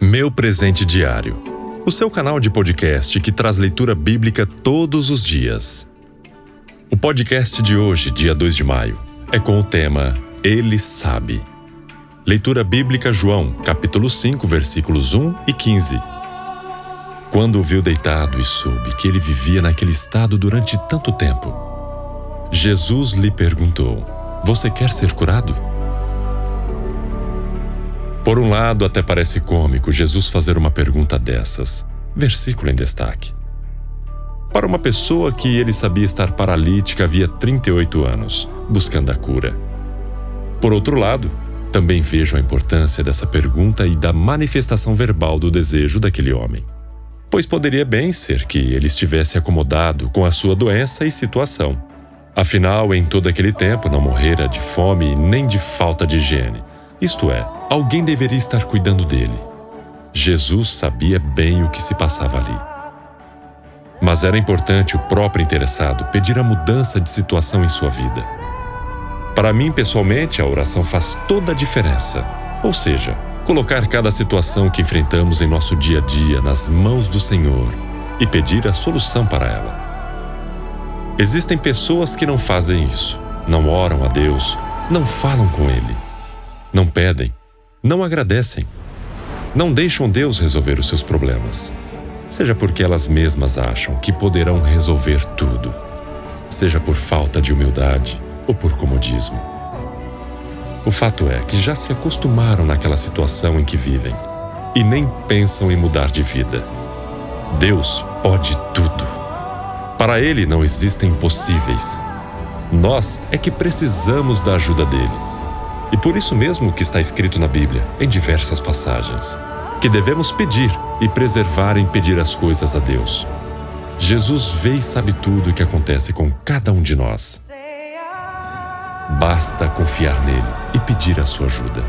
Meu Presente Diário o seu canal de podcast que traz leitura bíblica todos os dias. O podcast de hoje, dia 2 de maio, é com o tema Ele Sabe. Leitura bíblica João, capítulo 5, versículos 1 e 15. Quando o viu deitado e soube que ele vivia naquele estado durante tanto tempo, Jesus lhe perguntou: Você quer ser curado? Por um lado, até parece cômico Jesus fazer uma pergunta dessas. Versículo em destaque. Para uma pessoa que ele sabia estar paralítica havia 38 anos, buscando a cura. Por outro lado, também vejo a importância dessa pergunta e da manifestação verbal do desejo daquele homem. Pois poderia bem ser que ele estivesse acomodado com a sua doença e situação. Afinal, em todo aquele tempo não morrera de fome nem de falta de higiene. Isto é, alguém deveria estar cuidando dele. Jesus sabia bem o que se passava ali. Mas era importante o próprio interessado pedir a mudança de situação em sua vida. Para mim, pessoalmente, a oração faz toda a diferença. Ou seja, colocar cada situação que enfrentamos em nosso dia a dia nas mãos do Senhor e pedir a solução para ela. Existem pessoas que não fazem isso, não oram a Deus, não falam com Ele não pedem, não agradecem, não deixam Deus resolver os seus problemas, seja porque elas mesmas acham que poderão resolver tudo, seja por falta de humildade ou por comodismo. O fato é que já se acostumaram naquela situação em que vivem e nem pensam em mudar de vida. Deus pode tudo. Para Ele não existem impossíveis. Nós é que precisamos da ajuda dele. E por isso mesmo que está escrito na Bíblia, em diversas passagens, que devemos pedir e preservar em pedir as coisas a Deus. Jesus vê e sabe tudo o que acontece com cada um de nós. Basta confiar nele e pedir a sua ajuda.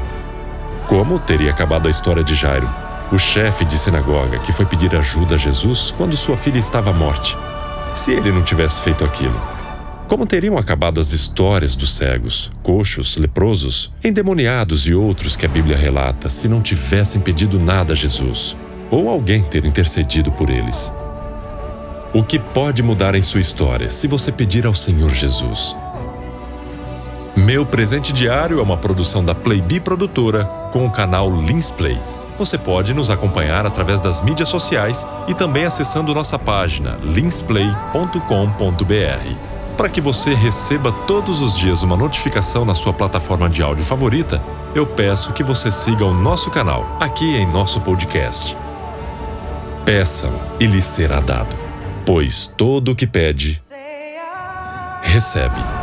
Como teria acabado a história de Jairo, o chefe de sinagoga que foi pedir ajuda a Jesus quando sua filha estava morte, se ele não tivesse feito aquilo? Como teriam acabado as histórias dos cegos, coxos, leprosos, endemoniados e outros que a Bíblia relata se não tivessem pedido nada a Jesus, ou alguém ter intercedido por eles? O que pode mudar em sua história se você pedir ao Senhor Jesus? Meu Presente Diário é uma produção da Playbee Produtora com o canal Linsplay. Você pode nos acompanhar através das mídias sociais e também acessando nossa página linsplay.com.br. Para que você receba todos os dias uma notificação na sua plataforma de áudio favorita, eu peço que você siga o nosso canal aqui em nosso podcast. Peçam e lhe será dado, pois todo o que pede, recebe.